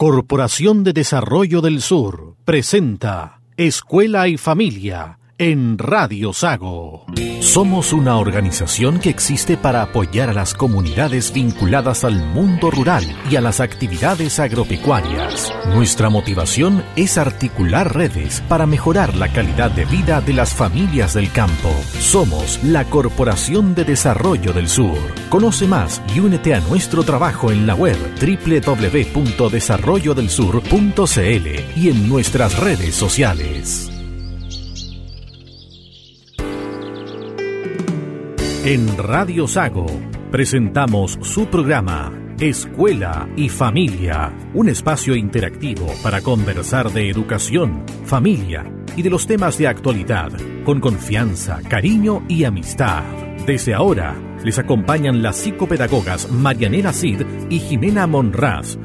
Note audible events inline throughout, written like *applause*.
Corporación de Desarrollo del Sur presenta Escuela y Familia en Radio Sago. Somos una organización que existe para apoyar a las comunidades vinculadas al mundo rural y a las actividades agropecuarias. Nuestra motivación es articular redes para mejorar la calidad de vida de las familias del campo. Somos la Corporación de Desarrollo del Sur. Conoce más y únete a nuestro trabajo en la web www.desarrollodelsur.cl y en nuestras redes sociales. En Radio Sago presentamos su programa Escuela y Familia, un espacio interactivo para conversar de educación, familia y de los temas de actualidad, con confianza, cariño y amistad. Desde ahora, les acompañan las psicopedagogas Marianela Cid y Jimena Monraz.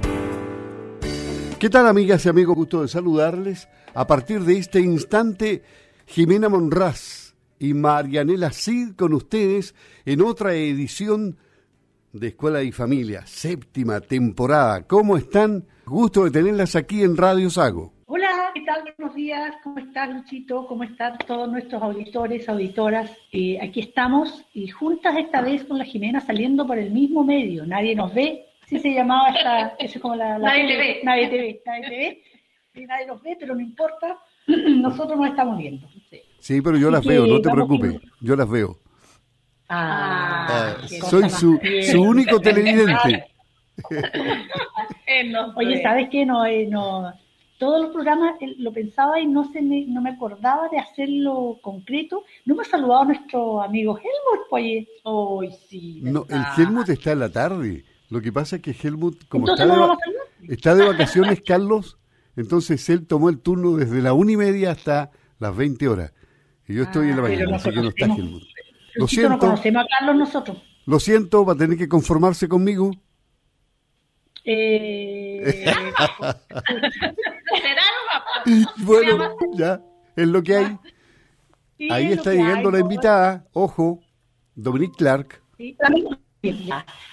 ¿Qué tal amigas y amigos? Gusto de saludarles. A partir de este instante, Jimena Monraz y Marianela Cid con ustedes en otra edición de Escuela y Familia, séptima temporada. ¿Cómo están? Gusto de tenerlas aquí en Radio Sago. Hola, ¿qué tal? Buenos días. ¿Cómo estás, Luchito? ¿Cómo están todos nuestros auditores, auditoras? Eh, aquí estamos y juntas esta vez con la Jimena saliendo por el mismo medio. Nadie nos ve. Sí se llamaba esta, eso es como la, nadie te ve. Nadie te ve, nadie te ve. nadie nos ve, pero no importa. *clears throat* Nosotros nos estamos viendo. Sí, pero yo las veo, no te preocupes, yo las veo. Ah, ah soy su, su único televidente. *laughs* Oye, ¿sabes qué? No, eh, no, todos los programas eh, lo pensaba y no se me, no me acordaba de hacerlo concreto. No me ha saludado nuestro amigo Helmut, oye. Hoy sí. No, el Helmut está en la tarde. Lo que pasa es que Helmut, como está, de, está de vacaciones, *laughs* Carlos, entonces él tomó el turno desde la una y media hasta las 20 horas. Y yo estoy en la ah, mañana, así que no está Helmut. Lo siento. No conocemos a Carlos nosotros. Lo siento, va a tener que conformarse conmigo. Eh... *laughs* bueno, ya, es lo que hay. Ahí está llegando la invitada, ojo, Dominique Clark. Sí,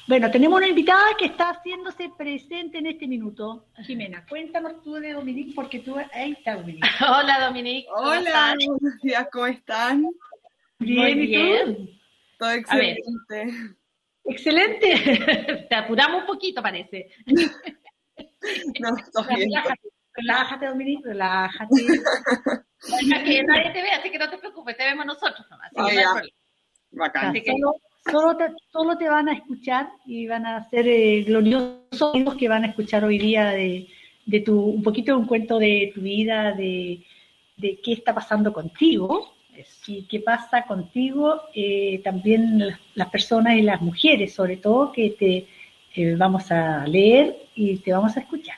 bueno, tenemos una invitada que está haciéndose presente en este minuto. Jimena, cuéntanos tú de Dominique, porque tú ahí está Dominique. *laughs* Hola Dominique. Hola, buenos días, ¿cómo están? Bien, Muy bien. Todo excelente. Excelente. *laughs* Te apuramos un poquito, parece. *laughs* No, todo bien. Relájate, relájate, Dominique, relájate. que nadie te ve, así que no te preocupes, te vemos nosotros nomás. Bacán. Así que, solo te, solo te van a escuchar y van a ser eh, gloriosos los que van a escuchar hoy día de, de, tu, un poquito de un cuento de tu vida, de, de qué está pasando contigo, y qué pasa contigo, eh, también las, personas y las mujeres, sobre todo, que te eh, vamos a leer y te vamos a escuchar.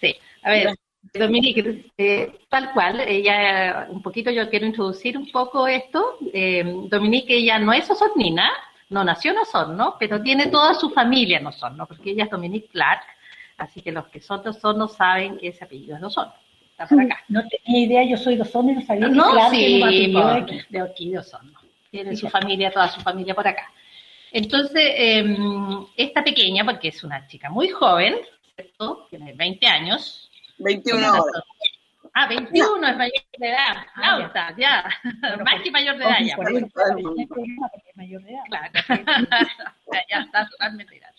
Sí, a ver, Dominique, eh, tal cual, ella, un poquito yo quiero introducir un poco esto. Eh, Dominique, ella no es osornina, no nació en Osorno, pero tiene toda su familia en Osorno, porque ella es Dominique Clark, así que los que son de Osorno saben que ese apellido es de Osorno. Está por acá. No tenía idea, yo soy de Osorno y no sabía que no, Clark sí, de aquí. de aquí, de Osorno. Tiene su familia, toda su familia por acá. Entonces, eh, esta pequeña, porque es una chica muy joven, ¿cierto? Tiene 20 años, 21 horas. Ah, 21 es mayor de edad. Ah, ya. *laughs* Más que mayor de edad ya. mayor de edad. Claro. *laughs* ya está totalmente edad.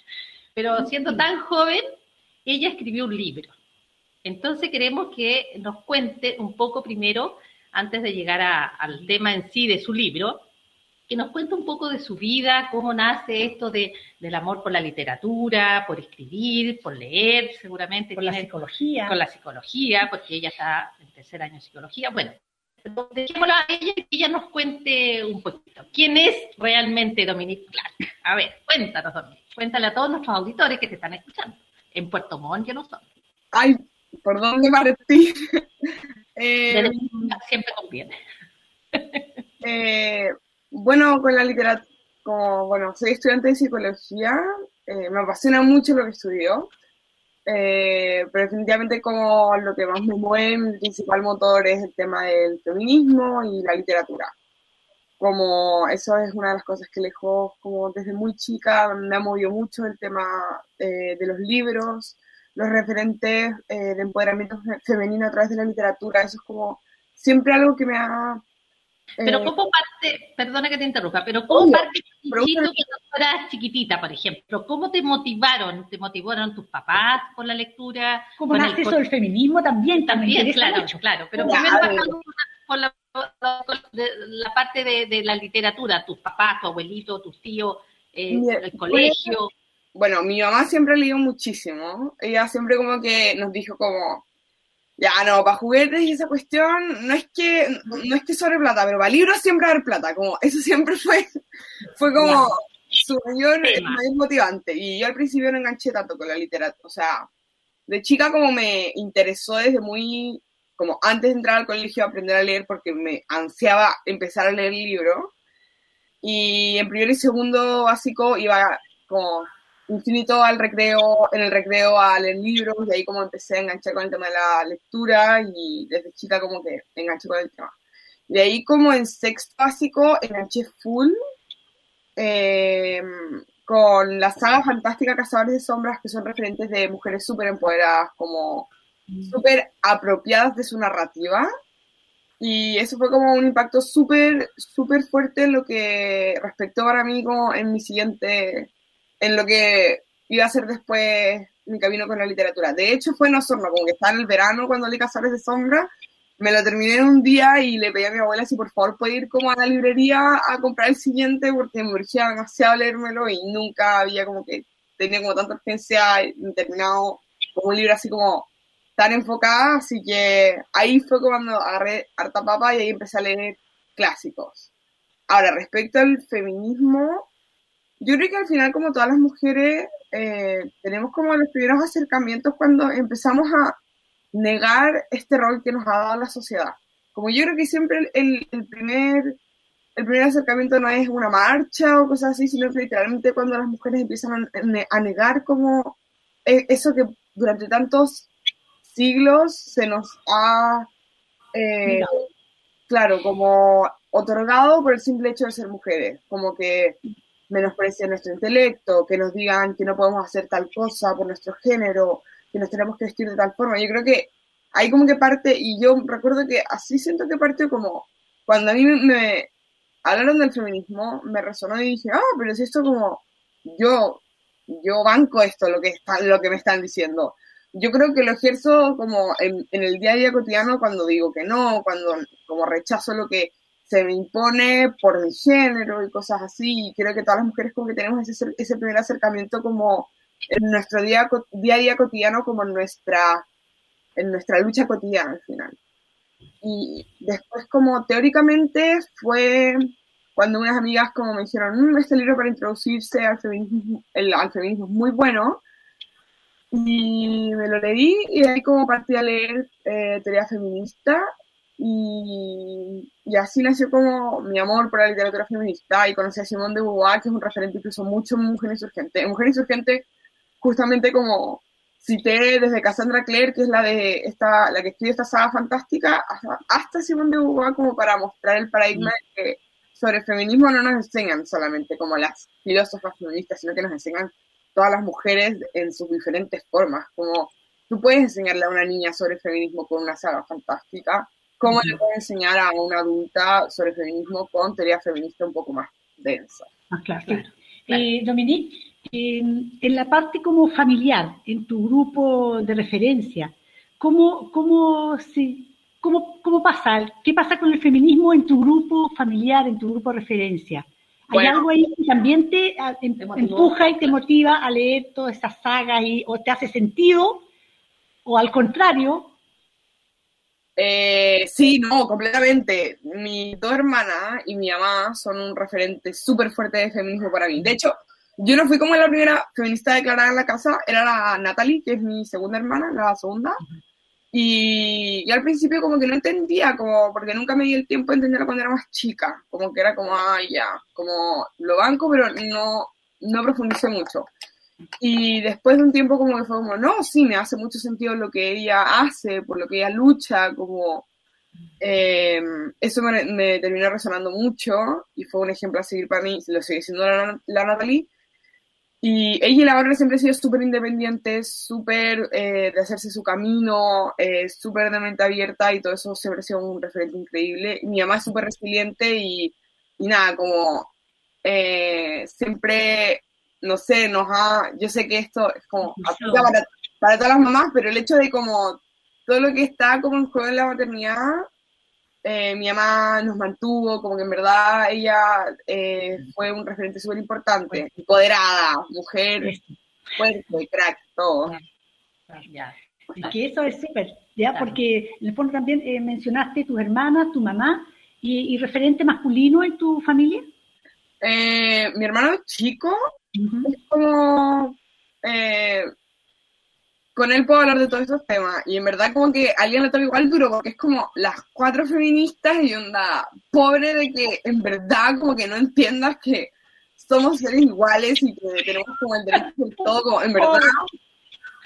Pero siendo tan joven, ella escribió un libro. Entonces queremos que nos cuente un poco primero, antes de llegar al tema en sí de su libro, que nos cuente un poco de su vida, cómo nace esto de, del amor por la literatura, por escribir, por leer, seguramente. Con la psicología. Con la psicología, porque ella está en tercer año de psicología. Bueno, dejémosla a ella que ella nos cuente un poquito. ¿Quién es realmente Dominique Clark? A ver, cuéntanos, Dominique. Cuéntale a todos nuestros auditores que te están escuchando. En Puerto Montt, que no son. Ay, ¿por dónde partí? eh, siempre conviene. eh, bueno, con la literatura, como, bueno, soy estudiante de psicología, eh, me apasiona mucho lo que estudio, eh, pero definitivamente como lo que más me mueve, mi principal motor es el tema del feminismo y la literatura. Como eso es una de las cosas que lejos, como desde muy chica, me ha movido mucho el tema eh, de los libros, los referentes de empoderamiento femenino a través de la literatura. Eso es como siempre algo que me ha... pero eh, ¿cómo parte, perdona que te interrumpa, pero ¿cómo parte chiquito que tú eras chiquitita, por ejemplo? ¿Cómo te motivaron? ¿Te motivaron tus papás por la lectura? ¿Cómo nace eso del feminismo también? También, claro, claro. Pero primero pasamos por la, la, parte de, de, la literatura, tus papás, tu abuelito, tus tíos, eh, el colegio. Bueno, mi mamá siempre leído muchísimo. Ella siempre como que nos dijo como, ya no, para juguetes y esa cuestión, no es que, no es que sobre plata, pero para libros siempre haber plata, como eso siempre fue, fue como su mayor, mayor motivante. Y yo al principio no enganché tanto con la literatura, o sea, de chica como me interesó desde muy, como antes de entrar al colegio a aprender a leer porque me ansiaba empezar a leer el libro. Y en primer y segundo básico iba como infinito al recreo, en el recreo a leer libros, y ahí como empecé a enganchar con el tema de la lectura y desde chica como que enganché con el tema. De ahí como en sexto básico enganché full em, con la saga fantástica Cazadores de Sombras, que son referentes de mujeres súper empoderadas, como mm. súper apropiadas de su narrativa. Y eso fue como un impacto súper, súper fuerte en lo que respectó para mí como en mi siguiente en lo que iba a ser después mi camino con la literatura. De hecho, fue en Osorno, como que estaba en el verano cuando leí Casares de Sombra. Me lo terminé en un día y le pedí a mi abuela si por favor podía ir como a la librería a comprar el siguiente porque me urgía demasiado leérmelo y nunca había como que tenía como tanta urgencia terminado como un libro así como tan enfocada, así que ahí fue cuando agarré harta papa y ahí empecé a leer clásicos. Ahora, respecto al feminismo, yo creo que al final, como todas las mujeres, eh, tenemos como los primeros acercamientos cuando empezamos a negar este rol que nos ha dado la sociedad. Como yo creo que siempre el, el primer el primer acercamiento no es una marcha o cosas así, sino que literalmente cuando las mujeres empiezan a, negar como e, eso que durante tantos siglos se nos ha, eh, claro, como otorgado por el simple hecho de ser mujeres, como que menosprecian nuestro intelecto, que nos digan que no podemos hacer tal cosa por nuestro género, que nos tenemos que vestir de tal forma. Yo creo que ahí como que parte, y yo recuerdo que así siento que parte como, cuando a mí me, hablaron del feminismo, me resonó y dije, ah, pero si esto como, yo, yo banco esto, lo que, está, lo que me están diciendo. Yo creo que lo ejerzo como en, en el día a día cotidiano cuando digo que no, cuando como rechazo lo que se me impone por mi género y cosas así. Y creo que todas las mujeres como que tenemos ese, ese primer acercamiento como en nuestro día, día a día cotidiano, como en nuestra, en nuestra lucha cotidiana al final. Y después como teóricamente fue cuando unas amigas como me dijeron, mm, este libro para introducirse al feminismo, el, al feminismo es muy bueno. Y me lo leí y ahí como partí a leer eh, teoría feminista y, así nació como mi amor por la literatura feminista y conocí a Simone de Beauvoir, que es un referente incluso mucho en Mujer Insurgente. Mujer Insurgente, justamente como cité desde Cassandra Clare, que es la de esta, la que escribe esta saga fantástica, hasta, Simone de Beauvoir como para mostrar el paradigma de que sobre el feminismo no nos enseñan solamente como las filósofas feministas, sino que nos enseñan todas las mujeres en sus diferentes formas, como tú puedes enseñarle a una niña sobre el feminismo con una saga fantástica, ¿Cómo le puedo enseñar a una adulta sobre feminismo con teoría feminista un poco más densa? Ah, claro, claro. Eh, Dominique, en la parte como familiar, en tu grupo de referencia, ¿cómo, cómo, cómo, cómo pasa? ¿Qué pasa con el feminismo en tu grupo familiar, en tu grupo de referencia? ¿Hay algo ahí que también te, em, empuja y te motiva a leer todas esas sagas y, o te hace sentido? ¿O al contrario, eh, sí, no, completamente. Mis dos hermanas y mi mamá son un referente súper fuerte de feminismo para mí. De hecho, yo no fui como la primera feminista declarada en la casa, era la Natalie, que es mi segunda hermana, la segunda. Y, al principio como que no entendía, como porque nunca me di el tiempo de entenderlo cuando era más chica. Como que era como, ah, ya, como lo banco, pero no, no profundicé mucho. Y después de un tiempo como que fue como, no, sí, me hace mucho sentido lo que ella hace, por lo que ella lucha, como... Eh, eso me, terminó resonando mucho y fue un ejemplo a seguir para mí, lo sigue siendo la, la Natalie. y ella y la Bárbara siempre han sido súper independientes, súper eh, de hacerse su camino, eh, súper de mente abierta y todo eso siempre ha sido un referente increíble. Mi mamá es súper resiliente y, y, nada, como eh, siempre, no sé, nos ha, yo sé que esto es como para, para todas las mamás, pero el hecho de como todo lo que está como en juego en la maternidad eh, mi mamá nos mantuvo, como que en verdad ella eh, fue un referente súper importante, empoderada, mujer fuerte, crack, todo. Y que eso es súper, ¿ya? Porque en el fondo también eh, mencionaste tus hermanas, tu mamá, y, referente masculino en tu familia. mi hermano chico es como con él puedo hablar de todos estos temas. Y en verdad como que alguien le toca igual duro, porque es como las cuatro feministas y onda, pobre de que en verdad como que no entiendas que somos seres iguales y que tenemos como el derecho de todo, en verdad.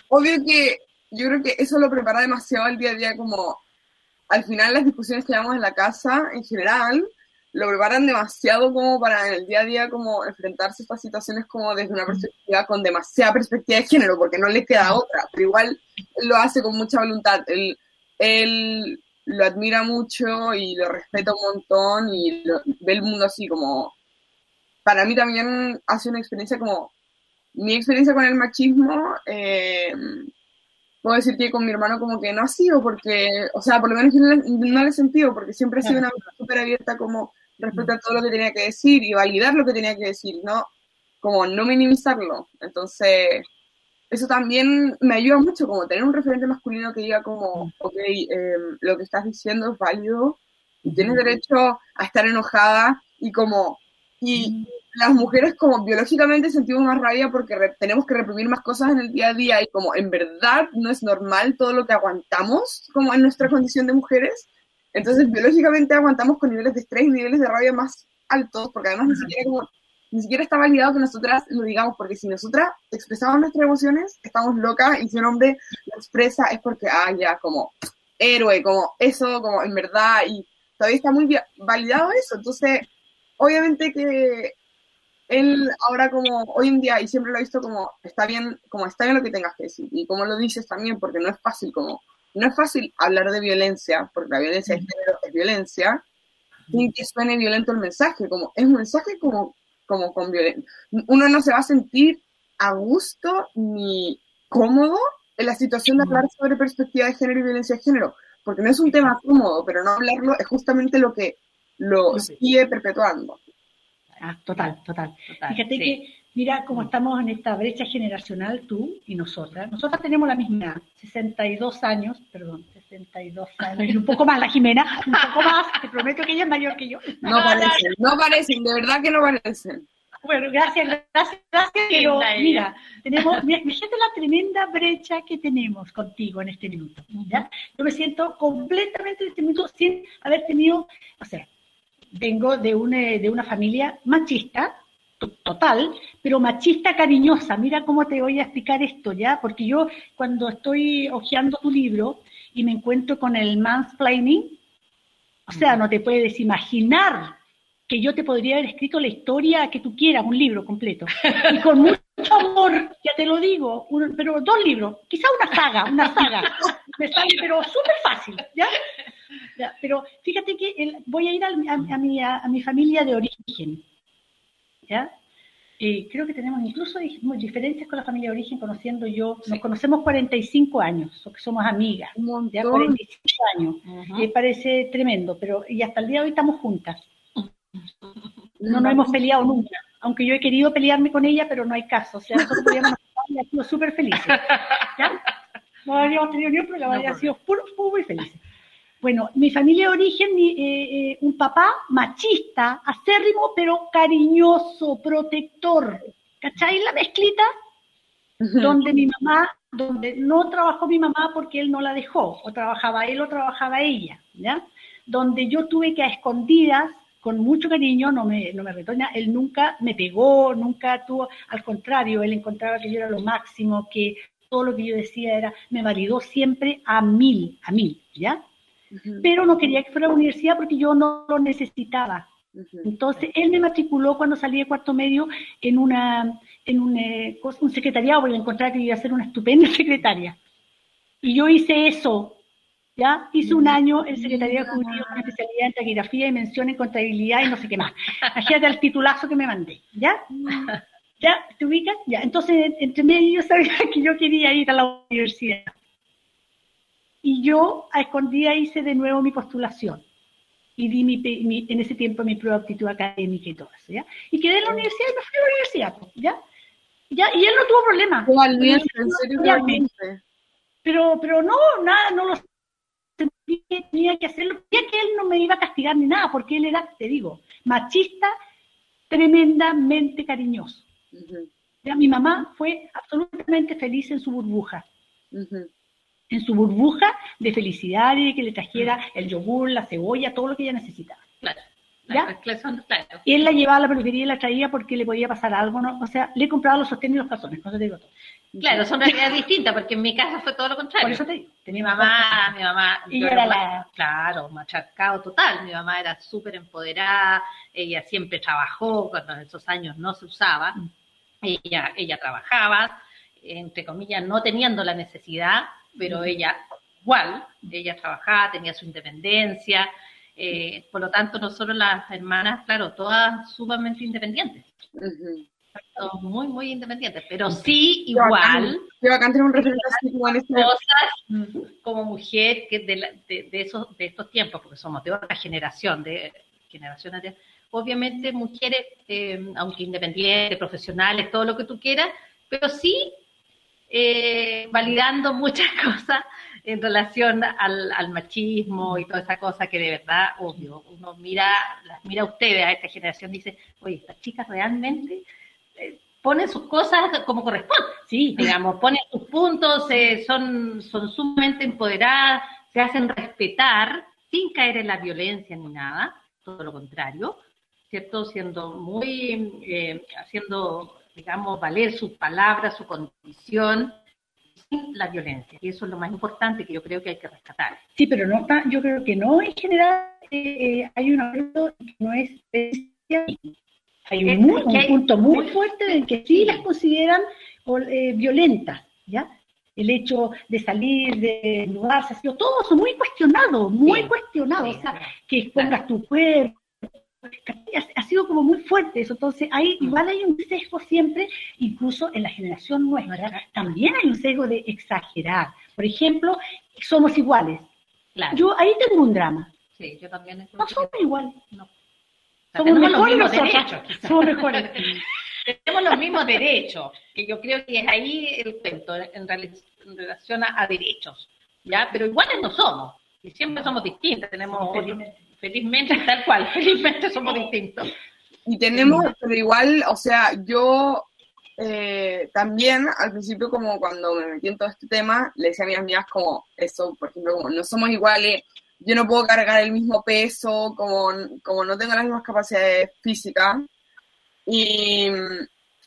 Obvio que yo creo que eso lo prepara demasiado el día a día, como al final las discusiones que llevamos en la casa en general, lo preparan demasiado como para en el día a día como enfrentarse a estas situaciones como desde una perspectiva con demasiada perspectiva de género, porque no le queda otra, pero igual lo hace con mucha voluntad. Él, él lo admira mucho y lo respeta un montón y ve el mundo así como... Para mí también hace una experiencia como... Mi experiencia con el machismo, eh, puedo decir que con mi hermano como que no ha sido, porque, o sea, por lo menos yo no, no le he sentido, porque siempre he sido una súper abierta como respecto a todo lo que tenía que decir y validar lo que tenía que decir, ¿no? Como no minimizarlo. Entonces, eso también me ayuda mucho, como tener un referente masculino que diga como, ok, em, lo que estás diciendo es válido y tienes derecho a estar enojada y como, y las mujeres como biológicamente sentimos más rabia porque tenemos que reprimir más cosas en el día a día y como en verdad no es normal todo lo que aguantamos como en nuestra condición de mujeres entonces, biológicamente aguantamos con niveles de estrés y niveles de rabia más altos, porque además ni siquiera, como, ni siquiera está validado que nosotras lo digamos, porque si nosotras expresamos nuestras emociones, estamos locas, y si un hombre lo expresa es porque, ah, ya, como héroe, como eso, como en verdad, y todavía está muy validado eso. Entonces, obviamente que él ahora como hoy en día, y siempre lo he visto como, está bien, como está bien lo que tengas que decir, y como lo dices también, porque no es fácil como no es fácil hablar de violencia, porque la violencia de género es violencia, sin que suene violento el mensaje, como es un mensaje como, como con violencia. Uno no se va a sentir a gusto ni cómodo en la situación de hablar sobre perspectiva de género y violencia de género, porque no es un tema cómodo, pero no hablarlo es justamente lo que lo sigue perpetuando. Ah, total, total. Fíjate que Mira cómo estamos en esta brecha generacional, tú y nosotras. Nosotras tenemos la misma 62 años, perdón, 62 *laughs* años, un poco más la Jimena, un poco más, te prometo que ella es mayor que yo. *laughs* No parecen, no parecen, de verdad que no parecen. Bueno, gracias, gracias, gracias, pero mira, tenemos, mira, fíjate la tremenda brecha que tenemos contigo en este minuto, ¿ya? Yo me siento completamente en este minuto sin haber tenido, o sea, vengo de una, de una familia machista, total, pero machista cariñosa. Mira cómo te voy a explicar esto, ¿ya? Porque yo cuando estoy hojeando tu libro y me encuentro con el mansplaining, o sea, no te puedes imaginar que yo te podría haber escrito la historia que tú quieras, un libro completo. Y con mucho amor, ya te lo digo, pero dos libros, quizá una saga, una saga. Me sale, pero súper fácil, ¿ya? Pero fíjate que voy a ir a, mi, a mi familia de origen. ¿Ya? Y creo que tenemos incluso diferencias con la familia de origen, conociendo yo, nos conocemos 45 años, que somos amigas, ya 45 años, y parece tremendo, pero y hasta el día de hoy estamos juntas. *laughs* No nos hemos peleado nunca, aunque yo he querido pelearme con ella, pero no hay caso, o sea, *laughs* nosotros podíamos y sido súper felices, ¿ya? *laughs* No habíamos tenido ni un problema, habíamos sido muy felices. Bueno, mi familia de origen, eh, eh, un papá machista, acérrimo, pero cariñoso, protector. ¿Cachai la mezclita? Donde mi mamá, donde no trabajó mi mamá porque él no la dejó, o trabajaba él o trabajaba ella, ¿ya? Donde yo tuve que a escondidas, con mucho cariño, no me, no me retoña, él nunca me pegó, nunca tuvo, al contrario, él encontraba que yo era lo máximo, que todo lo que yo decía era, me validó siempre a mil, a mil, ¿ya? Pero no quería que fuera a la universidad porque yo no lo necesitaba. Entonces, él me matriculó cuando salí de cuarto medio en una, en un, eh, un secretariado porque encontraba que iba a ser una estupenda *laughs* secretaria. Y yo hice eso, ¿ya? Hice un año en secretariado ejecutivo con especialidad en taquigrafía y mención en contabilidad y no sé qué más. Imagínate el titulazo que me mandé, ¿ya? ¿Ya? ¿Te ubicas? Ya. Entonces, entre medio yo sabía *laughs* que yo quería ir a la universidad. Y yo a escondida hice de nuevo mi postulación. Y di mi, en ese tiempo mi prueba de aptitud académica y todo eso, ¿ya? Y quedé en la universidad y me fui a la universidad, ¿ya? ¿Ya? Y él no tuvo problema. Pero, pero no, nada, no lo tenía que hacerlo. que él no me iba a castigar ni nada, porque él era, te digo, machista, tremendamente cariñoso. ya, mi mamá fue absolutamente feliz en su burbuja. En su burbuja de felicidad y de que le trajera el yogur, la cebolla, todo lo que ella necesitaba. Claro. ¿Ya? Y él la llevaba a la peluquería y la traía porque le podía pasar algo, ¿no? O sea, le compraba los sostenes y los calzones, no te digo todo. Claro, son realidades distintas, porque en mi casa fue todo lo contrario. Por eso te digo. Mi mamá, mi mamá, y era la... claro, machacado total. Mi mamá era súper empoderada, ella siempre trabajó, cuando en esos años no se usaba. Mm. Ella, ella trabajaba, entre comillas, no teniendo la necesidad, pero ella igual, ella trabajaba, tenía su independencia, eh, por lo tanto, no solo las hermanas, claro, todas sumamente independientes. Todos muy, muy independientes, pero sí igual. Yo acá un referente como este Cosas como mujer que de, de, de, esos, de estos tiempos, porque somos de otra generación, de generaciones de, obviamente mujeres, eh, aunque independientes, profesionales, todo lo que tú quieras, pero sí eh, validando muchas *laughs* cosas en relación al, machismo y toda esa cosa que de verdad, obvio, uno mira, las mira a ustedes, a esta generación, dice, oye, estas chicas realmente eh, ponen sus cosas como corresponde, sí, digamos, ponen sus puntos, eh, son, son sumamente empoderadas, se hacen respetar sin caer en la violencia ni nada, todo lo contrario, ¿cierto? Siendo muy, eh, haciendo, digamos, valer sus palabras, su condición, la violencia. Y eso es lo más importante que yo creo que hay que rescatar. Sí, pero no yo creo que no en general eh, eh, hay un acuerdo que no es hay un, punto muy fuerte en que sí las consideran eh, violentas, ¿ya? El hecho de salir, de mudarse, todo eso muy cuestionado, muy cuestionado. o sea, que expongas tu cuerpo, ha sido como muy fuerte eso. Entonces, mm. igual hay un sesgo siempre, incluso en la generación nuestra, también hay un sesgo de exagerar. Por ejemplo, somos iguales. Yo ahí tengo un drama. Sí, yo también. No somos iguales. No. somos mejores los derechos. Somos mejores. tenemos los mismos derechos, que yo creo que es ahí el cuento en, relación a, derechos. ¿ya? Pero iguales no somos. Y siempre somos distintos. Tenemos felizmente *laughs* tal cual, felizmente somos distintos. Y tenemos, pero igual, o sea, yo eh, también al principio como cuando me metí en todo este tema, le decía a mis amigas como eso, por ejemplo, como no somos iguales, yo no puedo cargar el mismo peso, como, como no tengo las mismas capacidades físicas. Y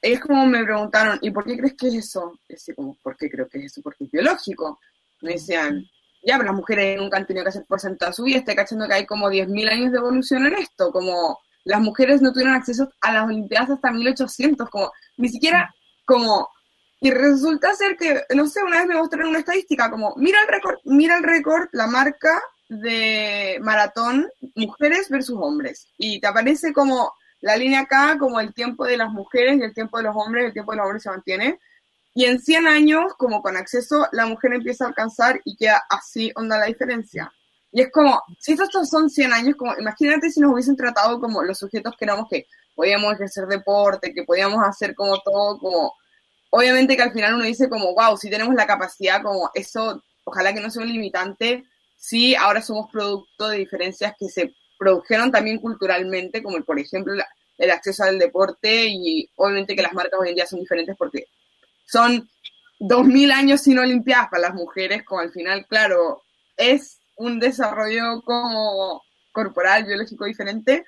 ellos como me preguntaron, ¿y por qué crees que es eso? Y así como, ¿por qué creo que es eso? Porque es biológico. Me decían, ya, pero las mujeres nunca han tenido que hacer por toda su vida, estoy cachando que hay como 10.000 años de evolución en esto, como las mujeres no tuvieron acceso a las Olimpiadas hasta 1800, como ni siquiera como... Y resulta ser que, no sé, una vez me mostraron una estadística, como, mira el récord, mira el récord, la marca de maratón, mujeres versus hombres. Y te aparece como la línea acá, como el tiempo de las mujeres y el tiempo de los hombres, el tiempo de los hombres se mantiene. Y en 100 años, como con acceso, la mujer empieza a alcanzar y queda así onda la diferencia. Y es como, si estos son 100 años, como imagínate si nos hubiesen tratado como los sujetos que éramos que podíamos ejercer deporte, que podíamos hacer como todo, como, obviamente que al final uno dice como, wow, si tenemos la capacidad, como eso, ojalá que no sea un limitante, sí, ahora somos producto de diferencias que se produjeron también culturalmente, como por ejemplo el acceso al deporte y obviamente que las marcas hoy en día son diferentes porque son dos mil años sin Olimpiadas para las mujeres, como al final, claro, es un desarrollo como corporal, biológico diferente,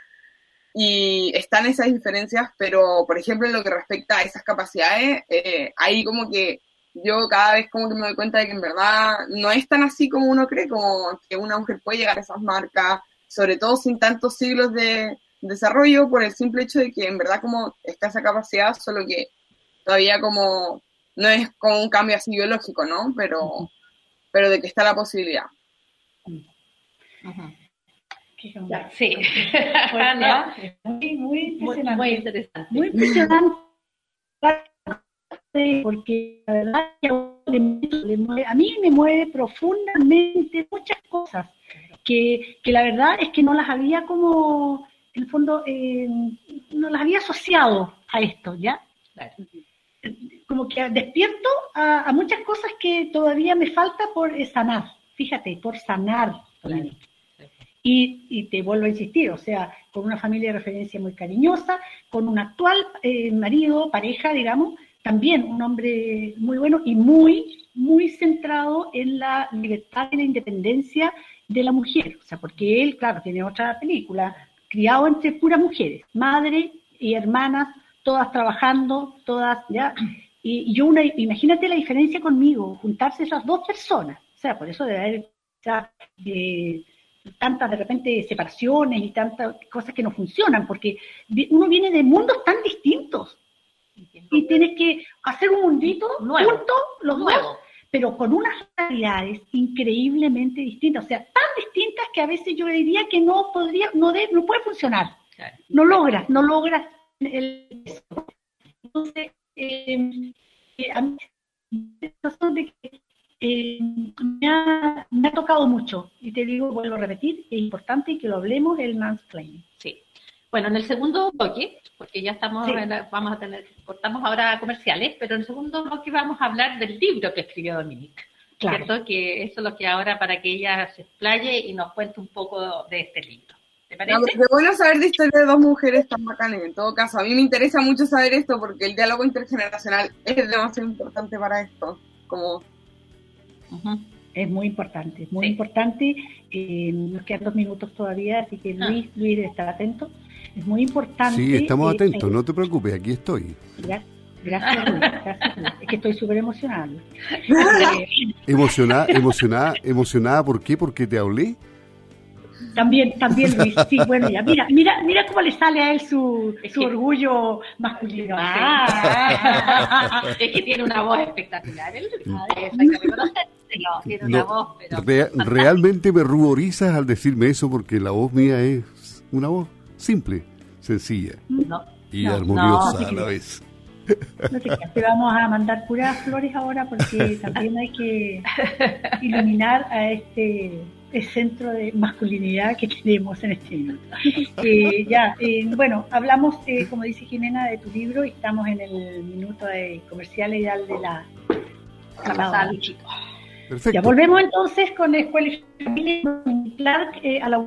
y están esas diferencias, pero por ejemplo en lo que respecta a esas capacidades, eh, ahí como que yo cada vez como que me doy cuenta de que en verdad no es tan así como uno cree, como que una mujer puede llegar a esas marcas, sobre todo sin tantos siglos de desarrollo, por el simple hecho de que en verdad como está esa capacidad, solo que todavía como, no es como un cambio así biológico, ¿no? Pero, pero de que está la posibilidad. Sí. *laughs* Muy, muy impresionante. Muy, interesante. Muy impresionante. Porque la verdad a mí me mueve profundamente muchas cosas que, que la verdad es que no las había como, en el fondo, eh, no las había asociado a esto, ¿ya? Como que despierto a, a, muchas cosas que todavía me falta por sanar, fíjate, por sanar. Y, y, te vuelvo a insistir, o sea, con una familia de referencia muy cariñosa, con un actual eh, marido, pareja, digamos, también un hombre muy bueno y muy, muy centrado en la libertad y la independencia de la mujer. O sea, porque él, claro, tiene otra película, criado entre puras mujeres, madre y hermanas, todas trabajando, todas, ¿ya? Y, yo, una, imagínate la diferencia conmigo, juntarse esas dos personas. O sea, por eso debe haber eh, tantas de repente separaciones y tantas cosas que no funcionan, porque uno viene de mundos tan distintos y tienes que hacer un mundito juntos los dos, pero con unas realidades increíblemente distintas, o sea, tan distintas que a veces yo diría que no podría, no, no puede funcionar, no logras, no logras el entonces eh, a mí de que eh, me, ha, me, ha, tocado mucho y te digo, vuelvo a repetir, es importante que lo hablemos el mansplaining. Sí. Bueno, en el segundo bloque, porque ya estamos, vamos a tener, cortamos ahora comerciales, pero en el segundo bloque vamos a hablar del libro que escribió Dominique. Claro. ¿Cierto? Que eso es lo que ahora para que ella se explaye y nos cuente un poco de este libro. ¿Te parece? No, bueno saber de historia de dos mujeres tan bacanas. En todo caso, a mí me interesa mucho saber esto porque el diálogo intergeneracional es demasiado importante para esto. Como es muy importante, muy importante. Eh, nos quedan dos minutos todavía, así que ah. Luis, Luis estar atento. Es muy importante. Sí, estamos eh, atentos, no te preocupes, aquí estoy. Gracias, gracias, Es que estoy súper emocionada. emocionada, emocionada, emocionada, ¿por qué? Porque te hablé. También, también Luis, sí, *laughs* bueno, ya, mira, mira, mira cómo le sale a él su, su orgullo masculino. Ah, es que tiene una voz espectacular. Él, *laughs* tiene una voz, pero realmente me ruborizas al decirme eso porque la voz mía es una voz simple, sencilla y armoniosa a la vez. No te, te vamos a mandar puras flores ahora porque también hay que *laughs* iluminar a este centro de masculinidad que tenemos en este minuto. Eh, ya, eh, bueno, hablamos, eh, como dice Jimena, de tu libro y estamos en el minuto de comercial ideal de la, la Perfecto. Ya volvemos entonces con la Escuela Clark a la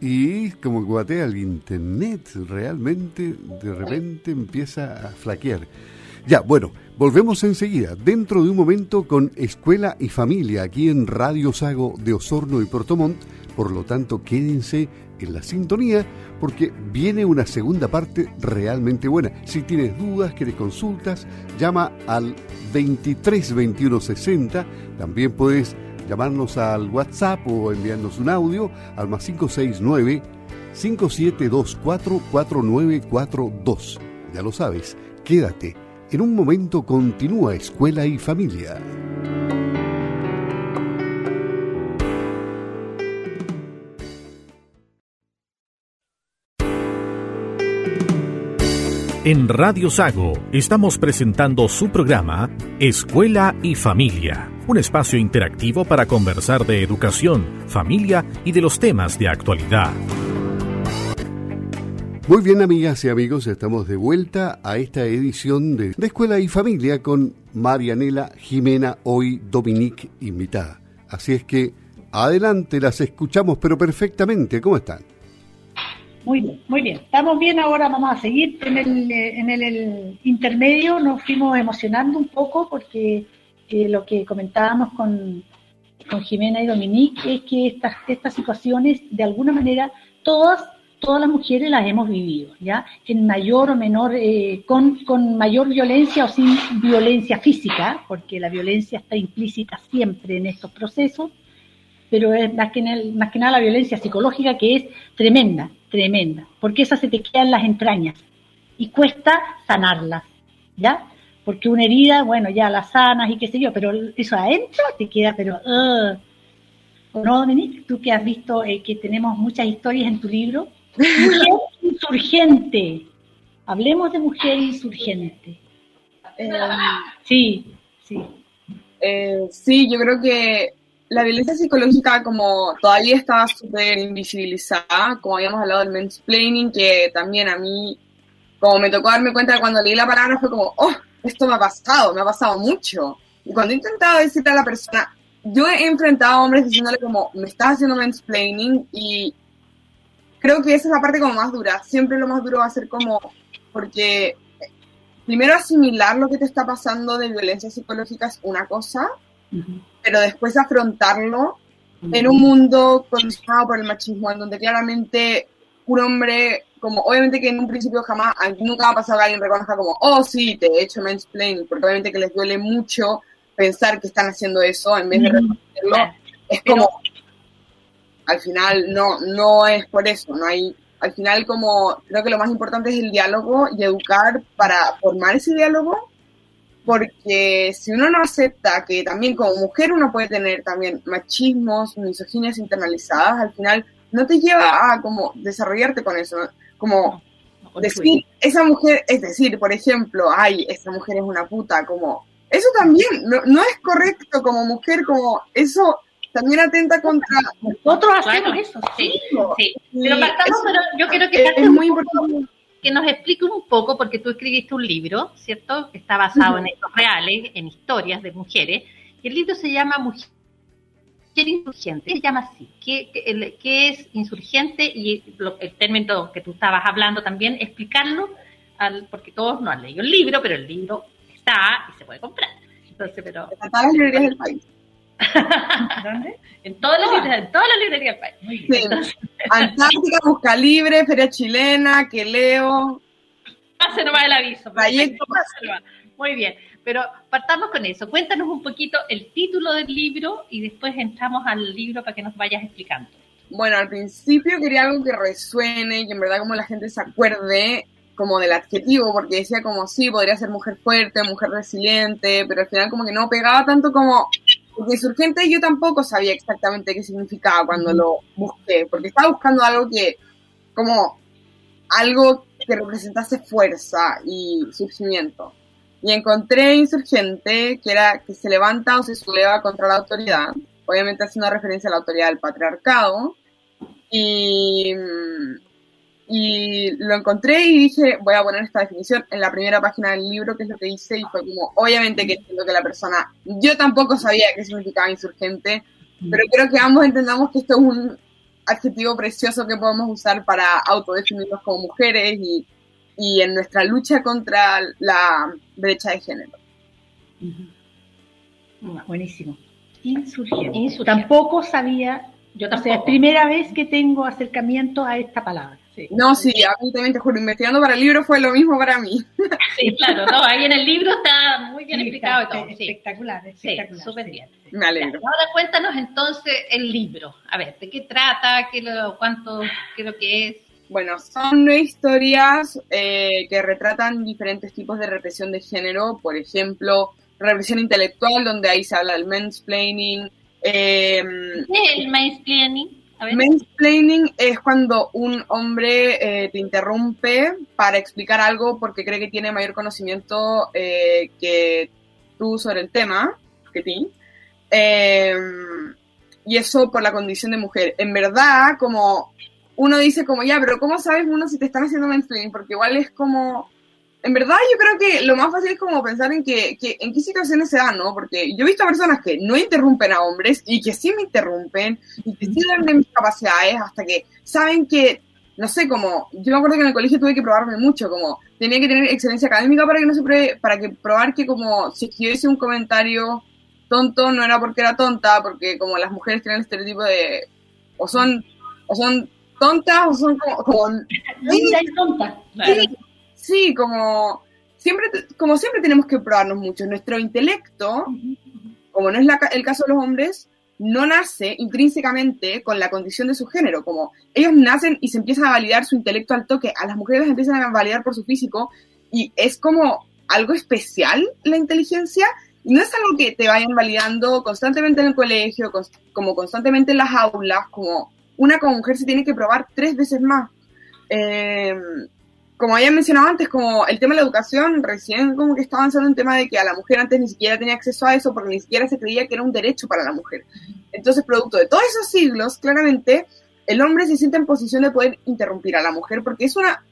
y como guatea el internet, realmente de repente empieza a flaquear. Ya, bueno, volvemos enseguida, dentro de un momento con Escuela y Familia, aquí en Radio Sago de Osorno y Portomont. Por lo tanto, quédense en la sintonía porque viene una segunda parte realmente buena. Si tienes dudas, quieres consultas, llama al 23 21 60. También puedes llamarnos al WhatsApp o enviarnos un audio al más 569 5724 4942. Ya lo sabes, quédate en un momento continúa Escuela y Familia. En Radio Sago estamos presentando su programa Escuela y Familia, un espacio interactivo para conversar de educación, familia y de los temas de actualidad. Muy bien, amigas y amigos, estamos de vuelta a esta edición de, Escuela y Familia con Marianela Jimena, hoy Dominique invitada. Así es que adelante, las escuchamos, pero perfectamente. ¿Cómo están? Muy bien, muy bien. Estamos bien ahora, vamos a seguir en el, en el, intermedio. Nos fuimos emocionando un poco porque eh, lo que comentábamos con, con Jimena y Dominique es que estas, estas situaciones, de alguna manera, todas todas las mujeres las hemos vivido, ¿ya? En mayor o menor, eh, con, con, mayor violencia o sin violencia física, porque la violencia está implícita siempre en estos procesos, pero es más que, más que nada la violencia psicológica que es tremenda, tremenda, porque esa se te queda en las entrañas y cuesta sanarlas. ¿ya? Porque una herida, bueno, ya la sanas y qué sé yo, pero eso adentro te queda, pero... Uh. ¿No, Dominique? Tú que has visto eh, que tenemos muchas historias en tu libro. Mujer insurgente. Hablemos de mujer insurgente. Eh, Sí, sí. Eh, sí, yo creo que la violencia psicológica como todavía está súper invisibilizada, como habíamos hablado del mansplaining, que también a mí, como me tocó darme cuenta cuando leí la palabra, fue como, oh, esto me ha pasado, me ha pasado mucho. Y cuando he intentado decirle a la persona, yo he enfrentado a hombres diciéndole como, me estás haciendo mansplaining y creo que esa es la parte como más dura. Siempre lo más duro va a ser como, porque primero asimilar lo que te está pasando de violencia psicológica es una cosa, pero después afrontarlo en un mundo condicionado por el machismo, en donde claramente un hombre, como obviamente que en un principio jamás, nunca va a pasar que alguien reconozca como, oh sí, te he hecho mansplaining, porque obviamente que les duele mucho pensar que están haciendo eso en vez de reconocerlo, es como, al final no, no es por eso, no hay, al final como, creo que lo más importante es el diálogo y educar para formar ese diálogo, porque si uno no acepta que también como mujer uno puede tener también machismos, misoginias internalizadas, al final no te lleva a como desarrollarte con eso, como decir, esa mujer, es decir, por ejemplo, ay, esa mujer es una puta, como, eso también no, no es correcto como mujer, como, eso también atenta contra... Nosotros hacemos Bueno, eso, sí, sí. Pero partamos, eso pero yo quiero que es, es muy importante. que nos explique un poco, porque tú escribiste un libro, ¿cierto? Que está basado en hechos reales, en historias de mujeres, y el libro se llama Mujer Insurgente, se llama así, ¿qué, qué- el- qué es insurgente? Y lo- el término que tú estabas hablando también, explicarlo, al, porque todos no han leído el libro, pero el libro está y se puede comprar. Entonces, pero En todas las librerías del país. ¿Dónde? en todas las librerías, en todas las librerías del país. Muy bien. Sí. Antártica, Busca Libre, Feria Chilena, que leo. Pase nomás el aviso. Muy bien, pero partamos con eso. Cuéntanos un poquito el título del libro y después entramos al libro para que nos vayas explicando. Bueno, al principio quería algo que resuene, que en verdad como la gente se acuerde como del adjetivo, porque decía como sí, podría ser mujer fuerte, mujer resiliente, pero al final como que no pegaba tanto como, porque insurgente yo tampoco sabía exactamente qué significaba cuando lo busqué, porque estaba buscando algo que, como, algo que representase fuerza y surgimiento. Y encontré insurgente, que era que se levanta o se subleva contra la autoridad, obviamente haciendo referencia a la autoridad del patriarcado, y, y lo encontré y dije, voy a poner esta definición en la primera página del libro, que es lo que hice, y fue como, obviamente que entiendo que la persona, yo tampoco sabía qué significaba insurgente, pero creo que ambos entendamos que esto es un adjetivo precioso que podemos usar para autodefinirnos como mujeres y, y en nuestra lucha contra la brecha de género. Buenísimo. Insurgente. Insurgente. Tampoco sabía, Yo o sea, es tampoco. primera vez que tengo acercamiento a esta palabra. Sí. No, sí, a mí también te juro, investigando para el libro fue lo mismo para mí. *laughs* Sí, claro, no, ahí en el libro está muy bien Sí, explicado y está todo. Sí, Espectacular, sí espectacular. súper sí. bien. Me alegro. Ahora cuéntanos entonces el libro. A ver, ¿de qué trata? ¿Qué lo, ¿Cuánto creo que es? Bueno, son historias eh, que retratan diferentes tipos de represión de género, por ejemplo, represión intelectual, donde ahí se habla del mansplaining. Eh, ¿Qué es el mansplaining? Mansplaining es cuando un hombre eh, te interrumpe para explicar algo porque cree que tiene mayor conocimiento eh, que tú sobre el tema, que ti. Eh, y eso por la condición de mujer. En verdad, como uno dice como, ya, pero ¿cómo sabes uno si te están haciendo mansplaining? Porque igual es como... En verdad yo creo que lo más fácil es como pensar en que, que en qué situaciones se dan, ¿no? Porque yo he visto personas que no interrumpen a hombres y que sí me interrumpen y que sí hablan de mis capacidades hasta que saben que, no sé, como, yo me acuerdo que en el colegio tuve que probarme mucho, como tenía que tener excelencia académica para que no se pruebe, para que probar que como si es que yo hice un comentario tonto no era porque era tonta, porque como las mujeres tienen el estereotipo de o son o son tontas o son como, como *laughs* Linda y tonta. Claro. Sí, sí, como siempre, como siempre tenemos que probarnos mucho. Nuestro intelecto, como no es la el caso de los hombres, no nace intrínsecamente con la condición de su género. Como ellos nacen y se empiezan a validar su intelecto al toque. A las mujeres las empiezan a validar por su físico y es como algo especial la inteligencia no es algo que te vayan validando constantemente en el colegio, como constantemente en las aulas, como una como mujer se tiene que probar tres veces más. Eh, como había mencionado antes, como el tema de la educación, recién como que está avanzando un tema de que a la mujer antes ni siquiera tenía acceso a eso porque ni siquiera se creía que era un derecho para la mujer. Entonces, producto de todos esos siglos, claramente, el hombre se siente en posición de poder interrumpir a la mujer porque es una,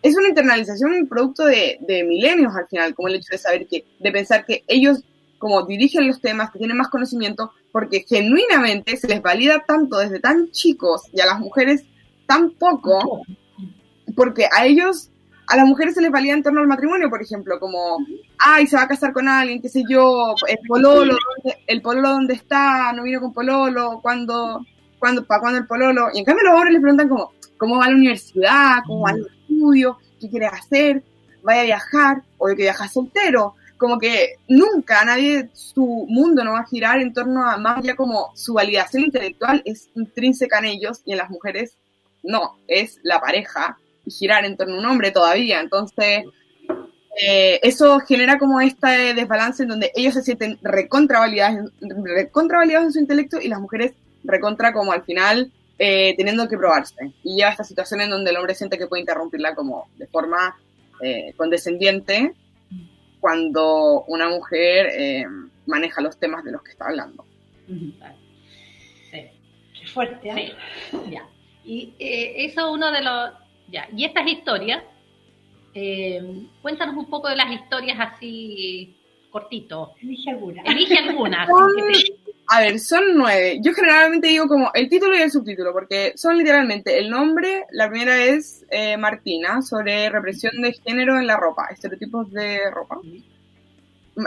es una internalización producto de, de milenios al final, como el hecho de saber que, de pensar que ellos como dirigen los temas, que tienen más conocimiento, porque genuinamente se les valida tanto desde tan chicos y a las mujeres tan poco, porque a ellos a las mujeres se les valía en torno al matrimonio, por ejemplo, como, ay, se va a casar con alguien, qué sé yo, el pololo, el pololo dónde está, no vino con pololo, cuándo, cuándo, para cuándo el pololo. Y en cambio los hombres les preguntan como, ¿cómo va la universidad? ¿Cómo va el estudio? ¿Qué quieres hacer? ¿Vaya a viajar? ¿O de que viajas soltero? Como que nunca nadie, su mundo no va a girar en torno a más ya como su validación intelectual es intrínseca en ellos y en las mujeres no, es la pareja girar en torno a un hombre todavía. Entonces, eh, eso genera como este desbalance en donde ellos se sienten recontravalidados, recontravalidados en su intelecto y las mujeres recontra como al final eh, teniendo que probarse. Y lleva a esta situación en donde el hombre siente que puede interrumpirla como de forma eh, condescendiente cuando una mujer maneja los temas de los que está hablando. Sí. Qué fuerte. Ya. Y eso es uno de los, ya, y estas historias, eh, cuéntanos un poco de las historias así cortito. Elige alguna. Elige alguna. *laughs* A ver, son nueve. Yo generalmente digo como el título y el subtítulo, porque son literalmente el nombre. La primera es eh, Martina, sobre represión de género en la ropa, estereotipos de ropa.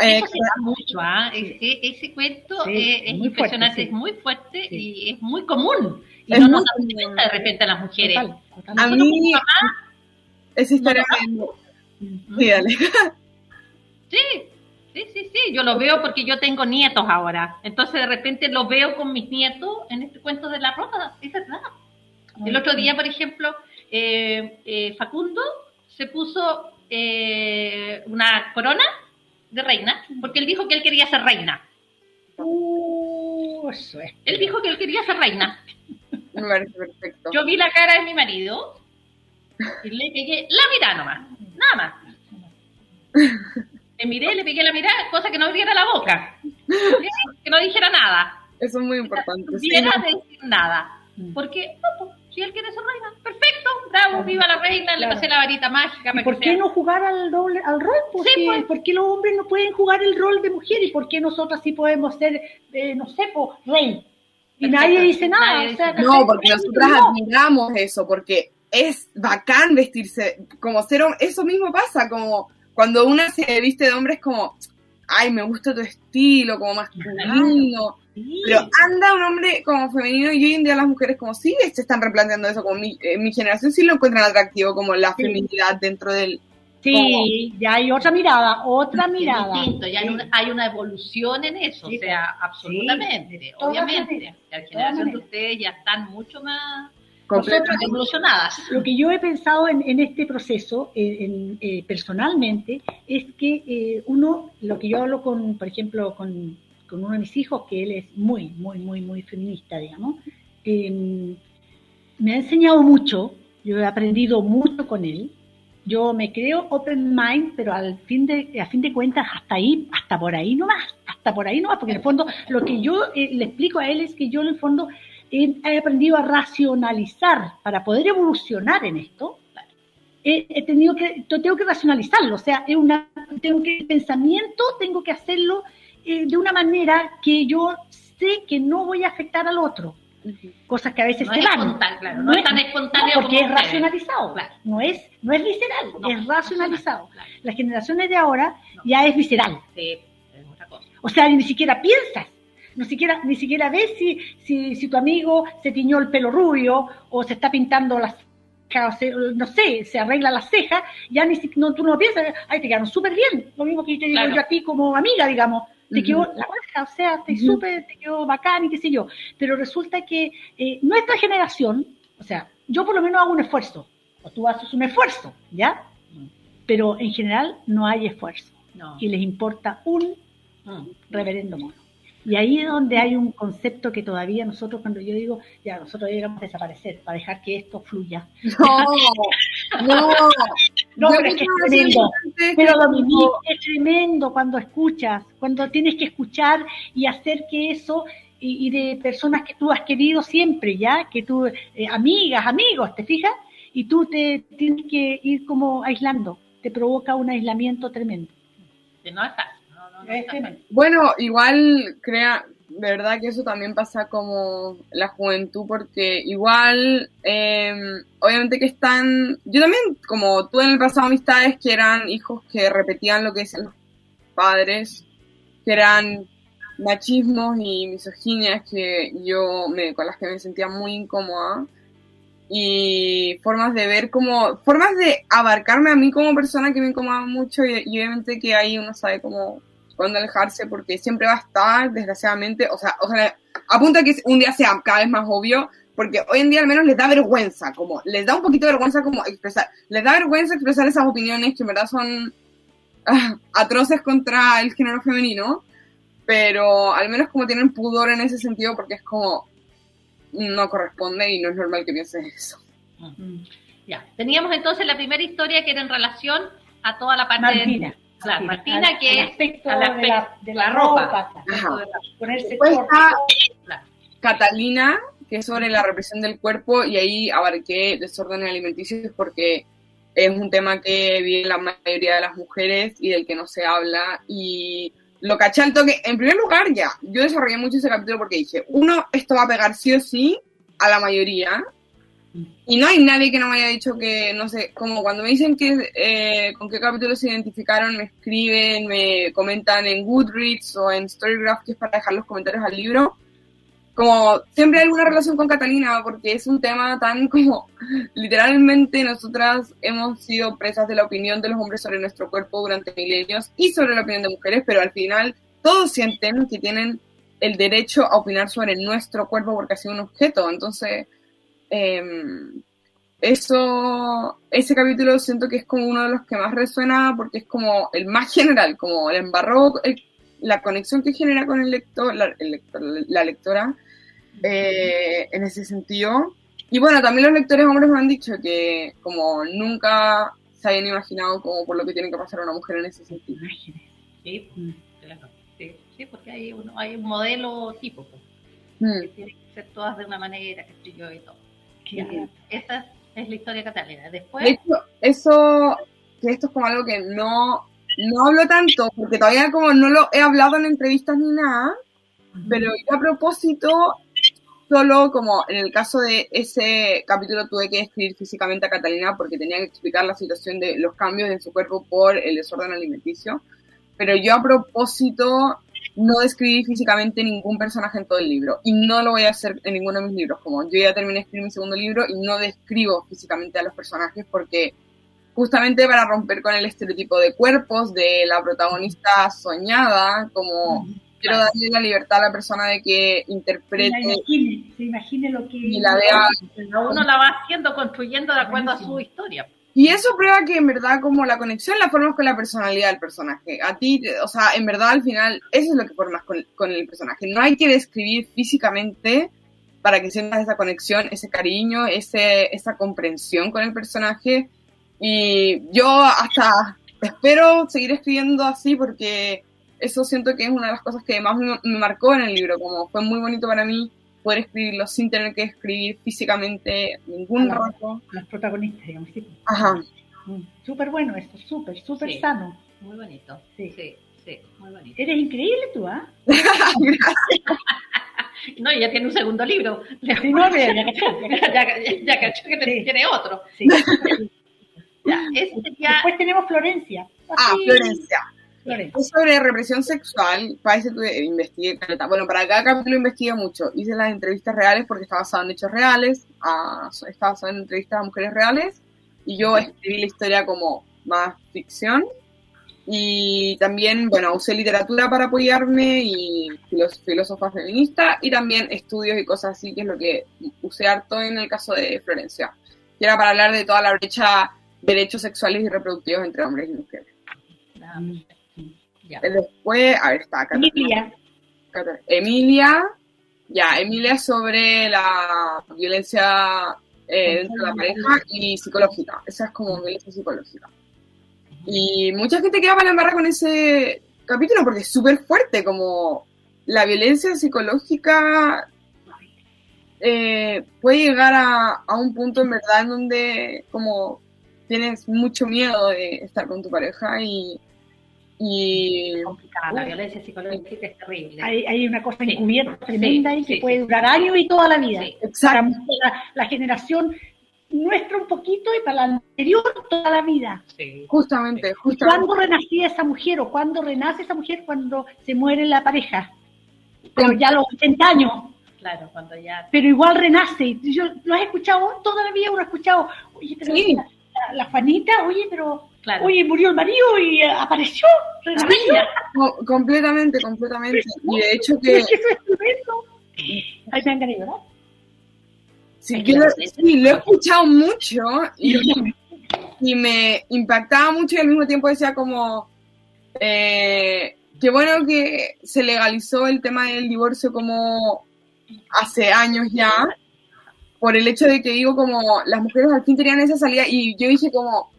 Eh, mucho, ¿ah? ese, cuento es, impresionante, es muy fuerte y es muy común. Y no nos damos cuenta de repente a las mujeres. A mí, esa historia Sí, dale. Sí, sí, sí, sí, yo lo veo porque yo tengo nietos ahora. Entonces de repente lo veo con mis nietos en este cuento de la ropa, es verdad. El otro día, por ejemplo, eh, eh, Facundo se puso eh, una corona de reina porque él dijo que él quería ser reina. Uh, eso es. Él dijo que él quería ser reina. Me parece perfecto. Yo vi la cara de mi marido y le pegué la mirada nomás, nada más. Le miré, le pegué la mirada, cosa que no abriera la boca, que no dijera nada. Eso es muy importante. No pudiera decir nada. Porque, no, pues, si él quiere ser reina, perfecto, bravo, viva la reina, le pasé la varita mágica. ¿Y por qué no jugar al, doble, al rol? Porque, sí, pues. ¿Por qué los hombres no pueden jugar el rol de mujer? ¿Y por qué nosotros sí podemos ser, eh, no sé, pues, rey? Y nadie dice nada. no, porque nosotras admiramos eso, porque es bacán vestirse como ser Eso mismo pasa, como cuando una se viste de hombre es como, ay, me gusta tu estilo, como masculino. Pero anda un hombre como femenino y hoy en día las mujeres como sí se están replanteando eso, como mi, mi generación sí lo encuentran atractivo, como la feminidad dentro del, Sí, ya hay otra mirada, otra mirada. Distinto, ya hay una evolución en eso, o sea, absolutamente, obviamente. La generación de ustedes ya están mucho más evolucionadas. Lo que yo he pensado en, este proceso, eh, personalmente, es que eh, uno, lo que yo hablo con, por ejemplo, con, uno de mis hijos, que él es muy, muy, muy, muy feminista, digamos, em, me ha enseñado mucho, yo he aprendido mucho con él, yo me creo open mind, pero al fin de, a fin de cuentas, hasta ahí, hasta por ahí nomás, hasta por ahí nomás, porque en el fondo lo que yo eh, le explico a él es que yo en el fondo he, aprendido a racionalizar para poder evolucionar en esto. He, tenido que, tengo que racionalizarlo, o sea, es una, tengo que, el pensamiento tengo que hacerlo eh, de una manera que yo sé que no voy a afectar al otro cosas que a veces no se van. Claro, no, es tan espontáneo porque es racionalizado, no es no es visceral, es racionalizado. Las generaciones de ahora ya es visceral. Sí, es otra cosa. O sea, ni siquiera piensas, ni siquiera ni siquiera ves si, si, si tu amigo se tiñó el pelo rubio o se está pintando las no sé, se arregla las cejas, ya ni no, tú no piensas, ay, te quedaron súper bien, lo mismo que yo digo yo a ti como amiga, digamos, te quedó la baja, o sea, te súper, te quedó bacán y qué sé yo. Pero resulta que eh, nuestra generación, o sea, yo por lo menos hago un esfuerzo, o tú haces un esfuerzo, ¿ya? Pero en general no hay esfuerzo. no. y les importa un mm. reverendo mono. Y ahí es donde hay un concepto que todavía nosotros, cuando yo digo, ya nosotros llegamos a desaparecer para dejar que esto fluya. No, no, no, pero es que es tremendo. Pero Dominique, es tremendo cuando escuchas, cuando tienes que escuchar y hacer que eso, y, de personas que tú has querido siempre, ¿ya? Que tú, eh, amigas, amigos, ¿te fijas? Y tú te tienes que ir como aislando, te provoca un aislamiento tremendo. Que no estás bueno, igual crea, verdad que eso también pasa como la juventud, porque igual, em, obviamente que están, yo también, como tú en el pasado amistades que eran hijos que repetían lo que decían los padres, que eran machismos y misoginias que yo me, con las que me sentía muy incómoda y formas de ver como, formas de abarcarme a mí como persona que me incomodaban mucho y, y obviamente que ahí uno sabe cómo cuando alejarse porque siempre va a estar, desgraciadamente, o sea, ojalá, apunta que un día sea cada vez más obvio, porque hoy en día al menos les da vergüenza, como, les da un poquito de vergüenza como expresar, les da vergüenza expresar esas opiniones que en verdad son ah, atroces contra el género femenino, pero al menos como tienen pudor en ese sentido porque es como, no corresponde y no es normal que pienses eso. Ya, teníamos entonces la primera historia que era en relación a toda la parte de Claro, Martina, que es aspecto de, la, ropa. ponerse Catalina, que es sobre la represión del cuerpo, y ahí abarqué desórdenes alimenticios porque es un tema que vive la mayoría de las mujeres y del que no se habla. Y lo caché al toque. En primer lugar, ya, yo desarrollé mucho ese capítulo porque dije, uno, esto va a pegar sí o sí a la mayoría, y no hay nadie que no me haya dicho que, no sé, como cuando me dicen que eh, con qué capítulo se identificaron, me escriben, me comentan en Goodreads o en Storygraph, que es para dejar los comentarios al libro. Como siempre hay alguna relación con Catalina, porque es un tema tan *laughs* como, literalmente nosotras hemos sido presas de la opinión de los hombres sobre nuestro cuerpo durante milenios y sobre la opinión de mujeres, pero al final todos sienten que tienen el derecho a opinar sobre nuestro cuerpo porque ha sido un objeto. Entonces, Em, eso, ese capítulo siento que es como uno de los que más resuena porque es como el más general, como el embarro, la conexión que genera con el lector, la, la lectora, eh, en ese sentido. Y bueno, también los lectores hombres me han dicho que como nunca se habían imaginado como por lo que tiene que pasar a una mujer en ese sentido. Sí, Sí, porque hay, hay un modelo tipo, pues, mm. que tiene que ser todas de una manera, que yo y todo esa es la historia catalana. Después... eso, que esto es como algo que no, no hablo tanto, porque todavía como no lo he hablado en entrevistas ni nada, pero yo a propósito, solo como en el caso de ese capítulo tuve que escribir físicamente a Catalina porque tenía que explicar la situación de los cambios en su cuerpo por el desorden alimenticio, pero yo a propósito no describí físicamente ningún personaje en todo el libro y no lo voy a hacer en ninguno de mis libros, como yo ya terminé de escribir mi segundo libro y no describo físicamente a los personajes porque justamente para romper con el estereotipo de cuerpos de la protagonista soñada, como quiero darle la libertad a la persona de que interprete se imagine, lo que y la vea. uno la va haciendo construyendo de acuerdo a su historia y eso prueba que en verdad como la conexión la formas con la personalidad del personaje. A ti, o sea, en verdad al final eso es lo que formas con, el personaje. No hay que describir físicamente para que sientas esa conexión, ese cariño, ese, esa comprensión con el personaje. Y yo hasta espero seguir escribiendo así porque eso siento que es una de las cosas que más me marcó en el libro, como fue muy bonito para mí poder escribirlo sin tener que escribir físicamente ningún a Los protagonistas, digamos. Ajá. Mm, súper bueno esto, súper, súper sano. Muy bonito. Sí. sí, sí, muy bonito. Eres increíble tú, ¿ah? *laughs* no, ya tiene un segundo libro. Sí, no, *laughs* ya, ya, ya, cachó que tiene otro. Sí. ya, Después tenemos Florencia. Ah, Florencia. Es sobre represión sexual, parece que investigué, bueno, para cada capítulo investigué mucho, hice las entrevistas reales porque está basado en hechos reales, a, está basado en entrevistas a mujeres reales, y yo escribí la historia como más ficción, y también, bueno, usé literatura para apoyarme y filósofa feminista, y también estudios y cosas así, que es lo que usé harto en el caso de Florencia, que era para hablar de toda la brecha de derechos sexuales y reproductivos entre hombres y mujeres. Ah, Después, a ver, está acá. Emilia. Emilia, ya, Emilia sobre la violencia eh, dentro de la pareja y psicológica. Esa es como violencia psicológica. Y mucha gente queda para la con ese capítulo porque es súper fuerte, como la violencia psicológica eh, puede llegar a, a, un punto en verdad en donde como tienes mucho miedo de estar con tu pareja y... y complicada, la violencia psicológica es terrible. Hay, hay una cosa encubierta tremenda y que puede durar años y toda la vida. Exacto. La, la, generación nuestra un poquito y para la anterior toda la vida. Justamente, justamente. ¿Cuándo renacía esa mujer o cuándo renace esa mujer cuando se muere la pareja? Pero ya a los 80 años. Claro, cuando ya... Pero igual renace. Yo, ¿Lo has escuchado? Toda la vida uno ha escuchado. Oye, pero sí. la, la, Juanita, oye, pero... Claro. Oye, murió el marido y apareció. Renació. No, completamente, completamente. Y de hecho que... ¿Es eso es tremendo? Ahí me han ganado, ¿verdad? Sí, yo lo, sí, lo he escuchado mucho y, y, me impactaba mucho y al mismo tiempo decía como, eh, qué bueno que se legalizó el tema del divorcio como hace años ya, por el hecho de que digo como las mujeres al fin tenían esa salida y yo dije como,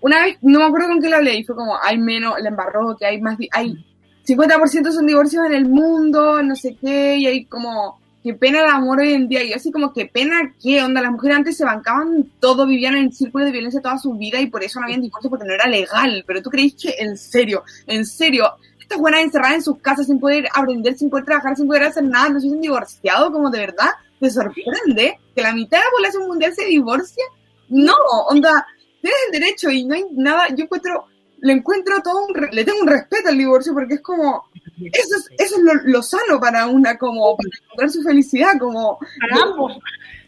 una vez, no me acuerdo con qué lo y fue como, hay menos, le embarró, que hay más, hay 50% son divorcios en el mundo, no sé qué, y hay como qué pena el amor hoy en día. Y yo así como, qué pena, qué onda. Las mujeres antes se bancaban todo, vivían en el círculo de violencia toda su vida y por eso no habían divorcio porque no era legal. Pero tú creís que, en serio, en serio, estas buenas encerradas en sus casas sin poder aprender, sin poder trabajar, sin poder hacer nada, no se han divorciado, como de verdad, te sorprende que la mitad de la población mundial se divorcia. No, onda, tienes el derecho y no hay nada, yo encuentro, le encuentro todo un, le tengo un respeto al divorcio porque es como, eso es, eso es lo, lo, sano para una, como, para encontrar su felicidad, como... Para ambos.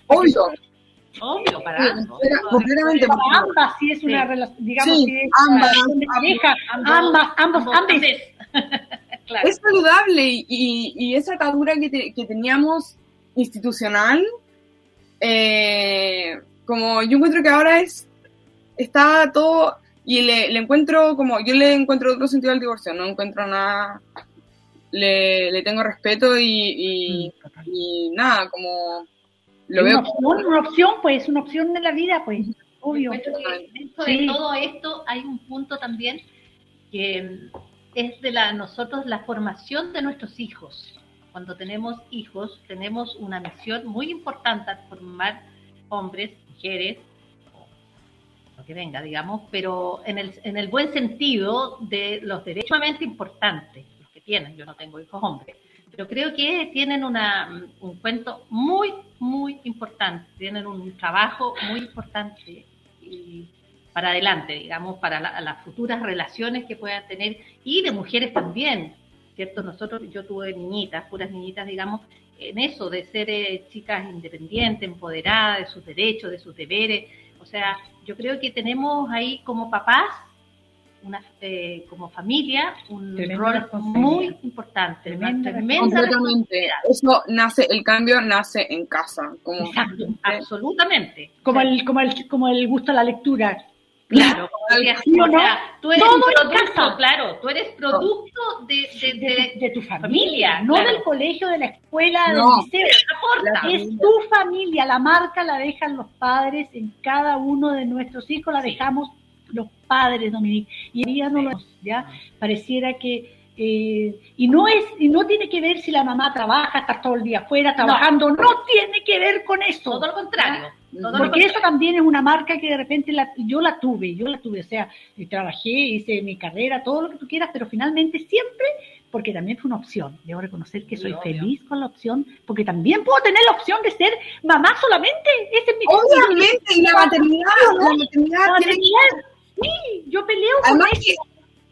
Obvio. Obvio, para ambos. Completamente. Para ambas, si es una sí. relación, digamos, sí, si es ambas, una pareja, ambas, ambos, ambos, *laughs* claro. Es saludable y, y, y esa atadura que, te, que teníamos institucional, eh, como yo encuentro que ahora es, está todo y le, le, encuentro como, yo le encuentro otro sentido al divorcio, no encuentro nada, le, le tengo respeto y, y, y nada, como lo una veo. Opción, una opción, pues, una opción de la vida, pues, obvio. Dentro de sí. todo esto hay un punto también que es de la nosotros la formación de nuestros hijos. Cuando tenemos hijos, tenemos una misión muy importante formar hombres, mujeres, que venga, digamos, pero en el, en el buen sentido de los derechos importantes, los que tienen, yo no tengo hijos hombres, pero creo que tienen una, un cuento muy, muy importante, tienen un trabajo muy importante y para adelante, digamos, para la, las futuras relaciones que puedan tener y de mujeres también, ¿cierto? Nosotros, yo tuve niñitas, puras niñitas, digamos, en eso de ser eh, chicas independientes, empoderadas de sus derechos, de sus deberes, o sea, yo creo que tenemos ahí como papás, una, eh, como familia, un tremenda rol muy importante. Tremenda, Completamente. Eso nace, el cambio nace en casa. Como Exacto, *laughs* absolutamente. Como el, como el, como el gusto a la lectura. Claro, *laughs* ¿Sí o no? tú eres Todo producto, claro, tú eres producto de, de, de, tu familia, no claro. del colegio, de la escuela, No. del liceo. Es tu familia, la marca la dejan los padres en cada uno de nuestros hijos, la dejamos los padres, Dominique. Y ella no lo ya pareciera que eh, y no es y no tiene que ver si la mamá trabaja, está todo el día afuera trabajando, no, tiene que ver con eso. Todo lo contrario. Todo Porque eso también es una marca que de repente la, yo la tuve, yo la tuve, o sea, y trabajé, hice mi carrera, todo lo que tú quieras, pero finalmente siempre, porque también fue una opción, debo reconocer que soy obvio. feliz con la opción, porque también puedo tener la opción de ser mamá solamente, ese es mi Obviamente, y la maternidad, la maternidad La tiene maternidad, sí, yo peleo con Además eso. que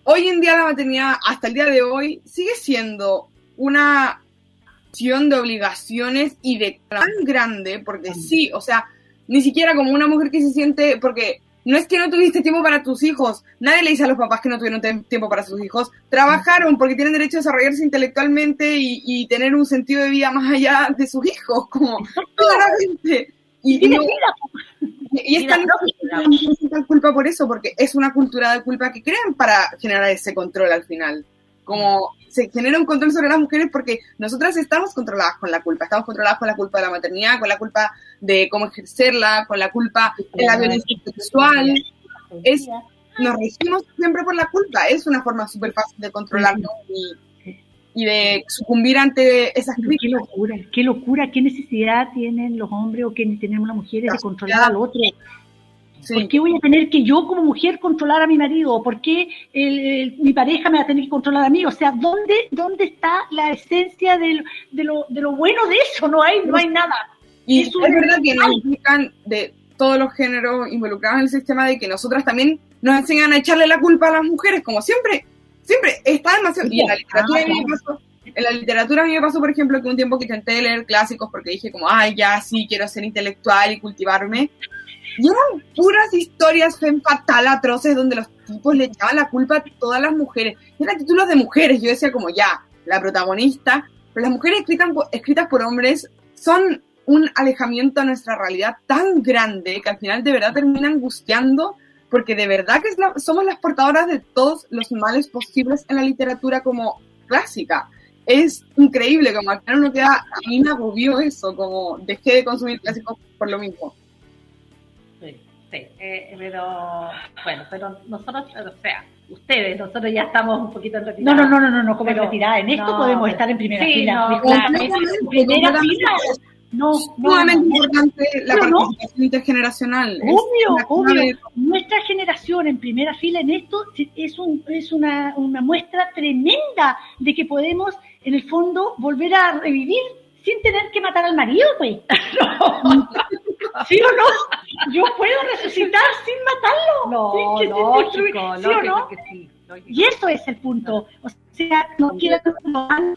hoy en día la maternidad, hasta el día de hoy, sigue siendo una acción de obligaciones y de tan grande, porque sí, o sea, ni siquiera como una mujer que se siente, porque no es que no tuviste tiempo para tus hijos, nadie le dice a los papás que no tuvieron tiempo para sus hijos, trabajaron porque tienen derecho a desarrollarse intelectualmente y, y tener un sentido de vida más allá de sus hijos, como claramente. Y, y no- y es tan no culpa por eso, porque es una cultura de culpa que crean para generar ese control al final. como se genera un control sobre las mujeres porque nosotras estamos controladas con la culpa, estamos controladas con la culpa de la maternidad, con la culpa de cómo ejercerla, con la culpa de la violencia sexual. Es, nos regimos siempre por la culpa, es una forma súper fácil de controlarnos y, y de sucumbir ante esas Qué críticas. locura, qué locura, qué necesidad tienen los hombres o que tenemos las mujeres de controlar al otro. Sí. ¿Por qué voy a tener que yo como mujer controlar a mi marido? ¿O ¿Por qué el- el- mi pareja me va a tener que controlar a mí? O sea, ¿dónde, dónde está la esencia del- de, lo, de lo bueno de eso? No hay, no hay nada. Y Es verdad que nos explican de todos los géneros involucrados en el sistema de que nosotras también nos enseñan a echarle la culpa a las mujeres, como siempre, siempre está demasiado. Y en la literatura, a mí me pasó, en la literatura a mí me pasó, por ejemplo, que un tiempo que intenté leer clásicos porque dije como, ay, ya sí, quiero ser intelectual y cultivarme. Y eran puras historias fem fatal, atroces, donde los tipos le echaban la culpa a todas las mujeres. Y eran títulos de mujeres. Yo decía como, ya, la protagonista. Pero las mujeres escritas por, hombres son un alejamiento a nuestra realidad tan grande que al final de verdad termina angustiando porque de verdad que somos las portadoras de todos los males posibles en la literatura como clásica. Es increíble, como al final uno queda, a mí me agobió eso, como dejé de consumir clásicos por lo mismo. Sí, eh, pero bueno, pero nosotros, o sea, ustedes, nosotros ya estamos un poquito en retirada. no, no, no, no, no como Pero- retirada. En esto no, podemos estar en primera sí, fila. no, claro. en primera Completamente. fila. No, no, sumamente no. importante la Pero no. participación intergeneracional. Obvio, obvio. Nuestra generación en primera fila en esto es, un, es una, una muestra tremenda de que podemos, en el fondo, volver a revivir sin tener que matar al marido, pues. *laughs* No. ¿Sí o no? Yo puedo resucitar sin matarlo. No, sin que- destruir- ¿Sí o no? sí. Y eso es el punto. O sea, nos quieran,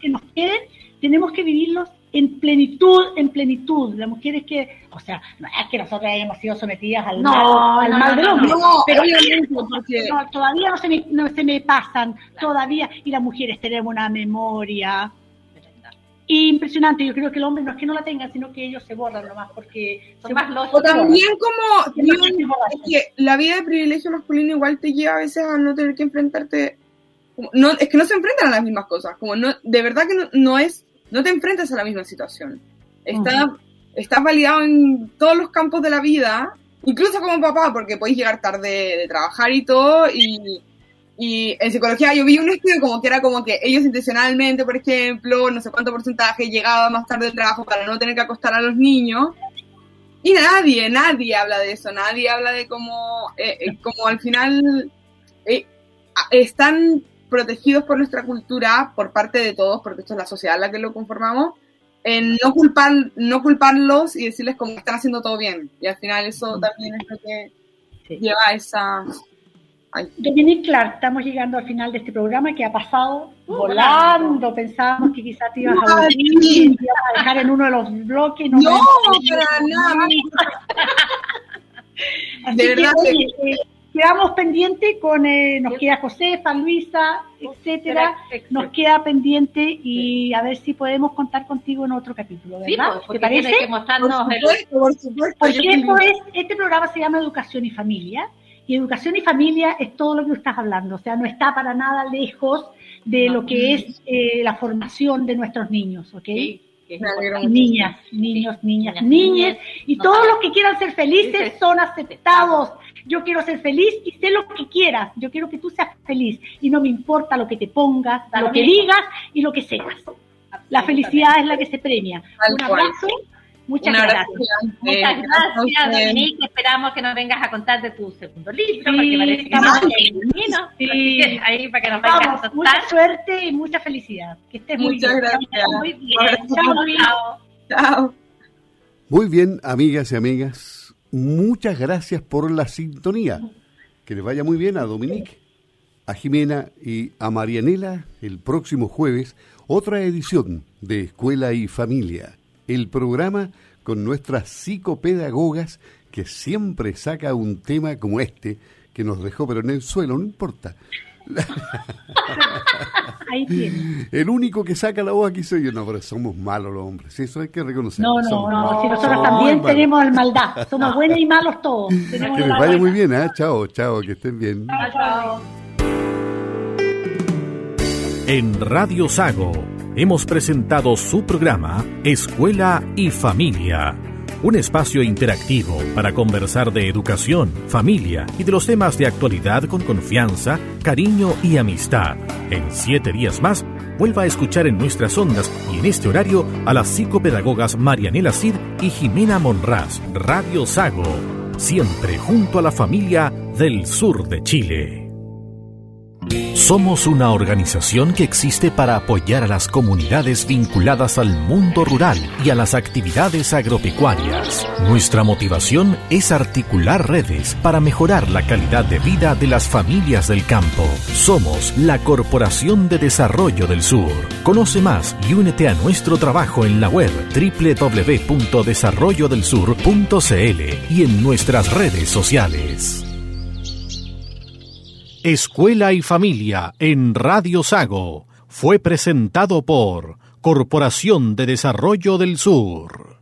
que nos quieren, tenemos que vivirlos en plenitud, en plenitud. Las mujeres que, o sea, no es que nosotros hayamos sido sometidas al No, mal, al no, mal no, del no, hombre, No, pero *laughs* porque no, todavía no se, me, no se me pasan, todavía. Y las mujeres tenemos una memoria impresionante. Yo creo que el hombre no es que no la tengan, sino que ellos se borran nomás porque Son más O lógicos. también como es que la vida de privilegio masculino igual te lleva a veces a no tener que enfrentarte no es que no se enfrentan a las mismas cosas como no de verdad que no, no es no te enfrentas a la misma situación está estás validado en todos los campos de la vida incluso como papá porque podéis llegar tarde de trabajar y todo y y en psicología yo vi un estudio como que era como que ellos intencionalmente, por ejemplo, no sé cuánto porcentaje llegaba más tarde del trabajo para no tener que acostar a los niños. Y nadie, nadie habla de eso, nadie habla de cómo, eh, eh, cómo al final eh, están protegidos por nuestra cultura, por parte de todos, porque esto es la sociedad la que lo conformamos, en no, culpar, no culparlos y decirles como están haciendo todo bien. Y al final eso también es lo que Sí. lleva a esa... Ay, Dominique Clark, estamos llegando al final de este programa que ha pasado Uh, volando. volando. Pensábamos que quizás te ibas a que te ibas a dejar en uno de los bloques. No, No, para nada. *laughs* Así de verdad que- oye, eh, quedamos pendientes con, eh, nos queda Josefa, Luisa, etcétera. Nos queda pendiente y a ver si podemos contar contigo en otro capítulo, Sí, ¿verdad? pues, ¿Te porque parece? que mostrarnos Por supuesto, por supuesto. Porque esto es, este programa se llama Educación y Familia, y Educación y Familia es todo lo que tú estás hablando, o sea, no está para nada lejos de No. lo que es eh, la formación de nuestros niños, ¿ok? Sí, que es niñas, niños, niñas, Niñas, niñas, y no todos los que quieran ser felices son aceptados. Yo quiero ser feliz y sé lo que quieras. Yo quiero que tú seas feliz y no me importa lo que te pongas, lo lo que digas y lo que seas. La felicidad es la que se premia. Un cual. Muchas Un gracias. Muchas gracias. Dominique. Esperamos que nos vengas a contar de tu segundo libro, Sí, porque parece que estamos- no. Sí. Ahí para que nos vengas a Vamos, contar. mucha suerte y mucha felicidad. Que estés muy Muchas bien. gracias. Muy bien. Chao. Muy bien, amigas y amigas, muchas gracias por la sintonía. Que les vaya muy bien a Dominique, a Jimena y a Marianela el próximo jueves, otra edición de Escuela y Familia, el programa con nuestras psicopedagogas que siempre saca un tema como este que nos dejó pero en el suelo, no importa. *laughs* Ahí. El único que saca la voz aquí soy yo, no, pero somos malos los hombres, eso hay que reconocer. No, no, somos no. malos. Si nosotros Somos también malos. tenemos maldad. Somos buenos y malos todos. *laughs* Tenemos Que les vaya muy bien, ¿eh? Chao, chao, que estén bien. Chao, chao. En Radio Sago hemos presentado su programa Escuela y Familia, un espacio interactivo para conversar de educación, familia y de los temas de actualidad con confianza, cariño y amistad. En siete días más, vuelva a escuchar en nuestras ondas y en este horario a las psicopedagogas Marianela Cid y Jimena Monraz, Radio Sago, siempre junto a la familia del sur de Chile. Somos una organización que existe para apoyar a las comunidades vinculadas al mundo rural y a las actividades agropecuarias. Nuestra motivación es articular redes para mejorar la calidad de vida de las familias del campo. Somos la Corporación de Desarrollo del Sur. Conoce más y únete a nuestro trabajo en la web www.desarrollodelsur.cl y en nuestras redes sociales. Escuela y Familia en Radio Sago fue presentado por Corporación de Desarrollo del Sur.